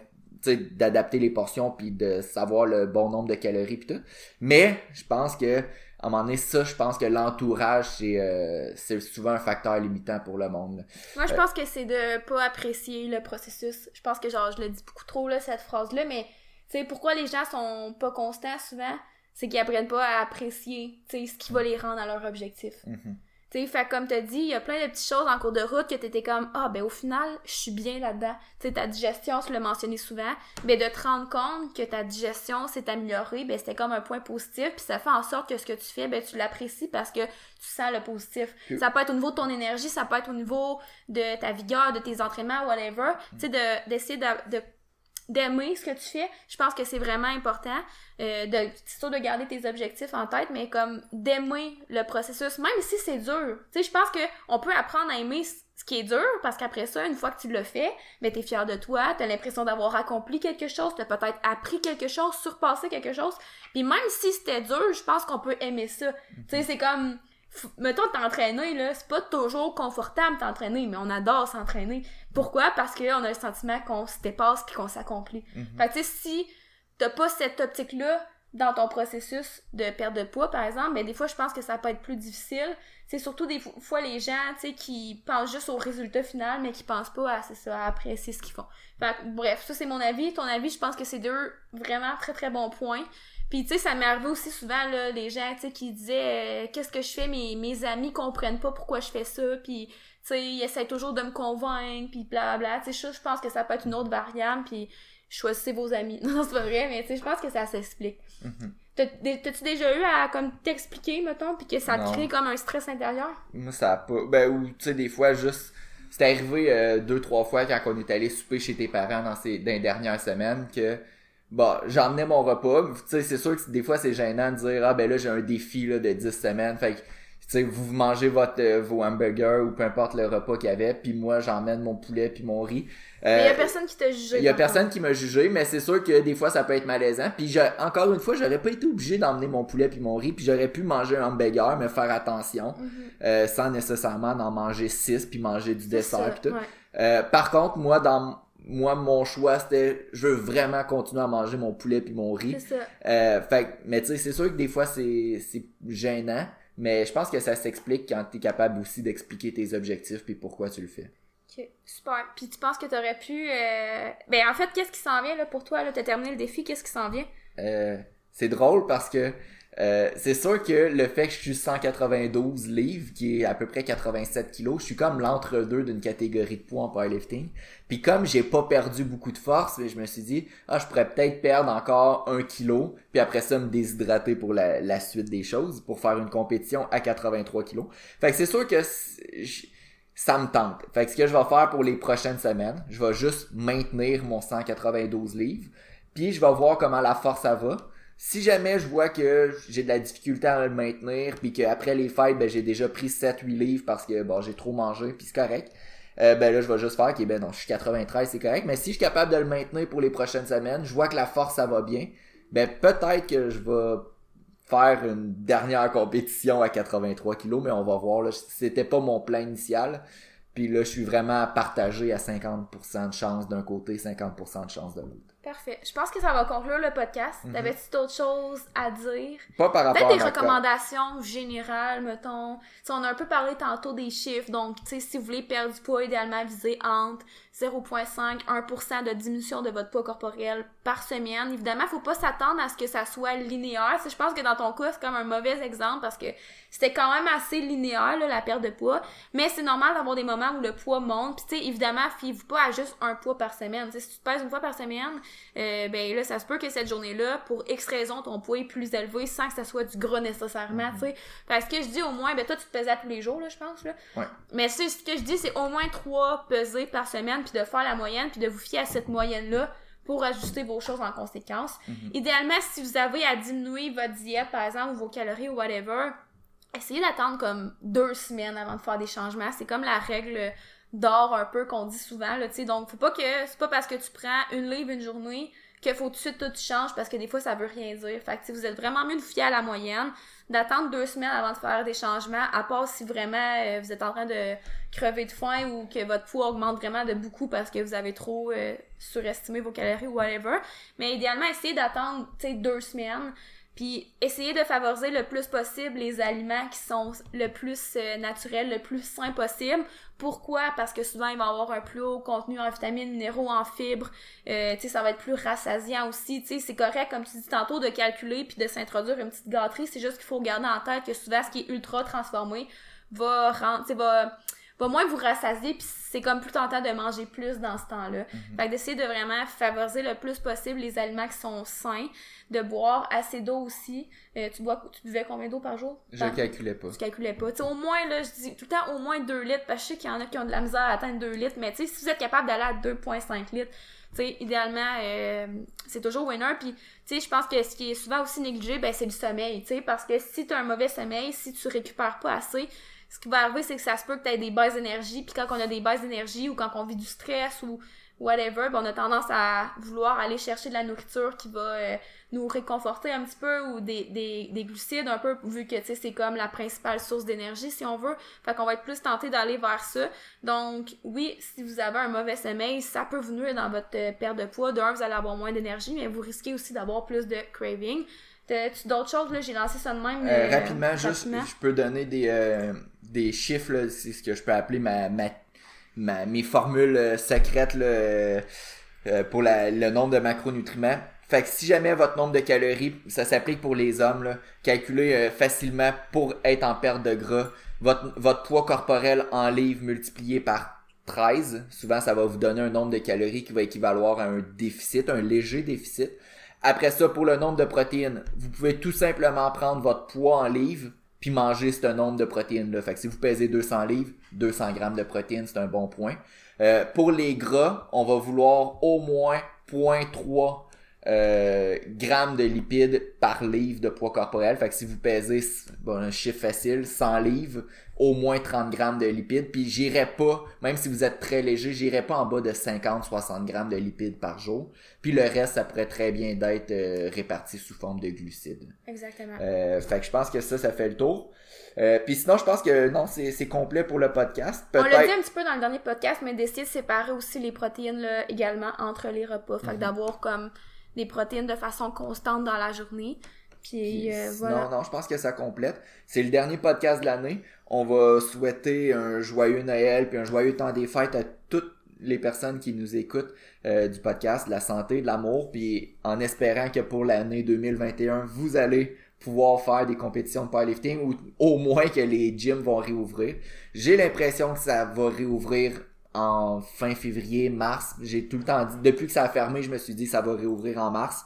d'adapter les portions puis de savoir le bon nombre de calories puis tout. Mais je pense que à un moment donné, ça, je pense que l'entourage, c'est euh, c'est souvent un facteur limitant pour le monde. là. Moi, je pense que c'est de pas apprécier le processus. Je pense que, genre, je le dis beaucoup trop, là, cette phrase-là, mais, tu sais, pourquoi les gens sont pas constants souvent? C'est qu'ils apprennent pas à apprécier, tu sais, ce qui va les rendre à leur objectif. Mhm. Tu sais, fait comme t'as dit, il y a plein de petites choses en cours de route que t'étais comme ah ben au final je suis bien là-dedans. Tu sais ta digestion, tu l'as mentionné souvent, mais de te rendre compte que ta digestion s'est améliorée, ben c'était comme un point positif, puis ça fait en sorte que ce que tu fais, ben tu l'apprécies parce que tu sens le positif. Puis- Ça peut être au niveau de ton énergie, ça peut être au niveau de ta vigueur, de tes entraînements, whatever. Tu sais de d'essayer de, de d'aimer ce que tu fais, je pense que c'est vraiment important. Euh, de, c'est sûr de garder tes objectifs en tête, mais comme d'aimer le processus, même si c'est dur. Tu sais, je pense que on peut apprendre à aimer ce qui est dur, parce qu'après ça, une fois que tu l'as fait, ben t'es fier de toi, t'as l'impression d'avoir accompli quelque chose, t'as peut-être appris quelque chose, surpassé quelque chose. Puis même si c'était dur, je pense qu'on peut aimer ça. Tu sais, c'est comme mettons t'entraîner là, c'est pas toujours confortable t'entraîner, mais on adore s'entraîner. Pourquoi? Parce qu'on a le sentiment qu'on se dépasse puis qu'on s'accomplit. Mhm. Fait que tu sais si t'as pas cette optique là dans ton processus de perte de poids par exemple, mais des fois je pense que ça peut être plus difficile. C'est surtout des fo- fois les gens, tu sais qui pensent juste au résultat final mais qui pensent pas à c'est ça, à apprécier ce qu'ils font. Fait que, bref, ça c'est mon avis, ton avis, je pense que c'est deux vraiment très très bons points. Puis tu sais, ça m'est arrivé aussi souvent là, les gens tu sais qui disaient euh, qu'est-ce que je fais, mes mes amis comprennent pas pourquoi je fais ça, puis tu sais ils essaient toujours de me convaincre, puis blablabla. Tu sais, je pense que ça peut être une autre variable, puis choisissez vos amis. Non, c'est pas vrai, mais tu sais, je pense que ça s'explique. Mhm. T'as-tu déjà eu à comme t'expliquer, mettons, puis que ça te crée comme un stress intérieur? Moi, ça a pas. Ben, ou, tu sais, des fois, juste. C'est arrivé euh, deux, trois fois quand on est allé souper chez tes parents dans, ces, dans les dernières semaines que. Bon, j'emmenais mon repas. Tu sais, c'est sûr que des fois, c'est gênant de dire Ah, ben là, j'ai un défi là, de 10 semaines. Fait que, tu sais, vous mangez votre, euh, vos hamburgers ou peu importe le repas qu'il y avait. Puis moi, j'emmène mon poulet puis mon riz. Mais y a Euh, personne qui t'a jugé. il y a personne qui m'a jugé, mais c'est sûr que des fois ça peut être malaisant. Puis j'ai- encore une fois, j'aurais pas été obligé d'emmener mon poulet puis mon riz, puis j'aurais pu manger un hamburger, mais faire attention. Mhm. euh, sans nécessairement en manger six puis manger du dessert ça, puis tout. ouais. Euh, par contre, moi dans moi, mon choix, c'était, je veux vraiment continuer à manger mon poulet puis mon riz. C'est ça. Euh, fait, mais tu sais, c'est sûr que des fois, c'est, c'est gênant. Mais je pense que ça s'explique quand t'es capable aussi d'expliquer tes objectifs puis pourquoi tu le fais. Ok, super. Puis tu penses que t'aurais pu... euh, Ben, en fait, qu'est-ce qui s'en vient, là, pour toi, là? T'as terminé le défi, qu'est-ce qui s'en vient? Euh, c'est drôle parce que euh, c'est sûr que le fait que je suis 192 livres, qui est à peu près 87 kilos, je suis comme l'entre-deux d'une catégorie de poids en powerlifting. Puis comme j'ai pas perdu beaucoup de force, je me suis dit, ah, je pourrais peut-être perdre encore un kilo, puis après ça me déshydrater pour la, suite des choses, pour faire une compétition à 83 kilos. Fait que c'est sûr que ça me tente. Fait que ce que je vais faire pour les prochaines semaines, je vais juste maintenir mon 192 livres, puis je vais voir comment la force ça va. Si jamais je vois que j'ai de la difficulté à le maintenir, puis qu'après les fêtes, ben, j'ai déjà pris 7-8 livres parce que bon, j'ai trop mangé, puis c'est correct, euh, ben là, je vais juste faire que ben non, je suis 93, c'est correct. Mais si je suis capable de le maintenir pour les prochaines semaines, je vois que la force, ça va bien, ben peut-être que je vais faire une dernière compétition à 83 kilos, mais on va voir. Là, c'était pas mon plan initial. Puis là, je suis vraiment partagé à 50% de chance d'un côté, 50% de chance de l'autre. Parfait. Je pense que ça va conclure le podcast. Mhm. T'avais-tu d'autres choses à dire? Pas par rapport Peut-être à des ma co- recommandations générales, mettons. Tu sais, on a un peu parlé tantôt des chiffres. Donc, tu sais, si vous voulez perdre du poids, idéalement viser entre 0,5 1% de diminution de votre poids corporel par semaine. Évidemment, faut pas s'attendre à ce que ça soit linéaire. Je pense que dans ton cas, c'est comme un mauvais exemple parce que c'était quand même assez linéaire, là, la perte de poids. Mais c'est normal d'avoir des moments où le poids monte. Puis, tu sais, évidemment, fiez-vous pas à juste un poids par semaine. Si tu te pèses une fois par semaine, euh, ben là, ça se peut que cette journée-là, pour X raison, ton poids est plus élevé sans que ça soit du gras nécessairement, tu sais. Parce que je dis au moins, ben toi, tu te pesais à tous les jours, là, je pense, là. Ouais. Mais ce que je dis, c'est au moins trois pesées par semaine, puis de faire la moyenne, puis de vous fier à cette moyenne-là pour ajuster vos choses en conséquence. Idéalement, si vous avez à diminuer votre diète, par exemple, ou vos calories ou whatever, essayez d'attendre comme deux semaines avant de faire des changements. C'est comme la règle d'or un peu qu'on dit souvent, là, tu sais. Donc, faut pas que, c'est pas parce que tu prends une livre une journée que faut tout de suite tout change parce que des fois ça veut rien dire. Fait que si vous êtes vraiment mieux de vous fier à la moyenne, d'attendre deux semaines avant de faire des changements, à part si vraiment euh, vous êtes en train de crever de faim ou que votre poids augmente vraiment de beaucoup parce que vous avez trop euh, surestimé vos calories ou whatever. Mais idéalement, essayez d'attendre, deux semaines. Puis essayez de favoriser le plus possible les aliments qui sont le plus euh, naturels, le plus sains possible. Pourquoi? Parce que souvent, il va avoir un plus haut contenu en vitamines, minéraux, en fibres. Euh, tu sais, ça va être plus rassasiant aussi. Tu sais, c'est correct, comme tu dis tantôt, de calculer puis de s'introduire une petite gâterie. C'est juste qu'il faut garder en tête que souvent, ce qui est ultra transformé va rendre, va, va moins vous rassasier puis c'est comme plus tentant de manger plus dans ce temps-là. Fait que d'essayer de vraiment favoriser le plus possible les aliments qui sont sains, de boire assez d'eau aussi. Euh, tu bois, tu buvais combien d'eau par jour? Je Par- calculais pas. tu calculais pas. Tu sais, au moins, là, je dis tout le temps au moins 2 litres, parce que je sais qu'il y en a qui ont de la misère à atteindre 2 litres, mais tu sais, si vous êtes capable d'aller à 2,5 litres, tu sais, idéalement, euh, c'est toujours winner. Puis, tu sais, je pense que ce qui est souvent aussi négligé, ben, c'est le sommeil, tu sais, parce que si tu as un mauvais sommeil, si tu récupères pas assez, ce qui va arriver, c'est que ça se peut que tu aies des baisses d'énergie, puis quand on a des baisses d'énergie ou quand on vit du stress ou whatever, ben, on a tendance à vouloir aller chercher de la nourriture qui va euh, nous réconforter un petit peu ou des, des, des glucides un peu vu que c'est comme la principale source d'énergie si on veut. Fait qu'on va être plus tenté d'aller vers ça. Donc oui si vous avez un mauvais sommeil ça peut vous nuire dans votre euh, perte de poids. D'un vous allez avoir moins d'énergie mais vous risquez aussi d'avoir plus de craving T'as-tu d'autres choses là? J'ai lancé ça de même Euh, euh, rapidement, juste, rapidement. je peux donner des, euh, des chiffres, là, c'est ce que je peux appeler ma, ma, ma- mes formules euh, secrètes là, euh, pour la- le nombre de macronutriments. Fait que si jamais votre nombre de calories, ça s'applique pour les hommes, là, calculez facilement pour être en perte de gras, votre, votre poids corporel en livres multiplié par 13, souvent ça va vous donner un nombre de calories qui va équivaloir à un déficit, un léger déficit. Après ça, pour le nombre de protéines, vous pouvez tout simplement prendre votre poids en livres puis manger ce nombre de protéines-là. Fait que si vous pesez 200 livres, 200 grammes de protéines, c'est un bon point. Euh, pour les gras, on va vouloir au moins 0.3 euh, grammes de lipides par livre de poids corporel. Fait que si vous pesez, bon, un chiffre facile, 100 livres, au moins 30 grammes de lipides. Puis j'irai pas, même si vous êtes très léger, j'irai pas en bas de 50-60 grammes de lipides par jour. Puis le reste, ça pourrait très bien d'être euh, réparti sous forme de glucides. Exactement. Euh, fait que je pense que ça, ça fait le tour. Euh, puis sinon, je pense que non, c'est c'est complet pour le podcast. On l'a dit un petit peu dans le dernier podcast, mais d'essayer de séparer aussi les protéines là, également entre les repas. Fait que Mhm. d'avoir comme des protéines de façon constante dans la journée. Puis euh, voilà. non, je pense que ça complète. C'est le dernier podcast de l'année. On va souhaiter un joyeux Noël puis un joyeux temps des fêtes à toutes les personnes qui nous écoutent euh, du podcast, de la santé, de l'amour, puis en espérant que pour l'année 2021, vous allez pouvoir faire des compétitions de powerlifting ou au moins que les gyms vont réouvrir. J'ai l'impression que ça va réouvrir en fin février, mars. J'ai tout le temps dit, depuis que ça a fermé, je me suis dit ça va réouvrir en mars.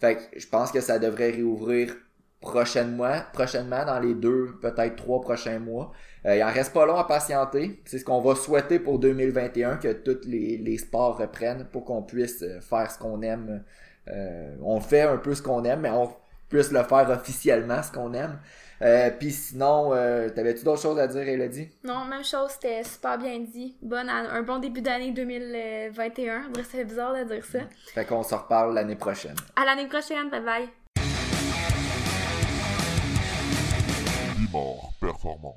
Fait que je pense que ça devrait réouvrir prochainement, prochainement dans les deux, peut-être trois prochains mois. Euh, il en reste pas long à patienter. C'est ce qu'on va souhaiter pour 2021, que tous les, les sports reprennent pour qu'on puisse euh, faire ce qu'on aime. Euh, on fait un peu ce qu'on aime, mais on puisse le faire officiellement ce qu'on aime. Euh, Puis sinon, euh, t'avais-tu d'autres choses à dire, Elodie? Non, même chose, c'était super bien dit. Bonne an- un bon début d'année 2021. On dirait que ça fait bizarre de dire ça. Fait qu'on se reparle l'année prochaine. À l'année prochaine, bye bye. Bimor performant.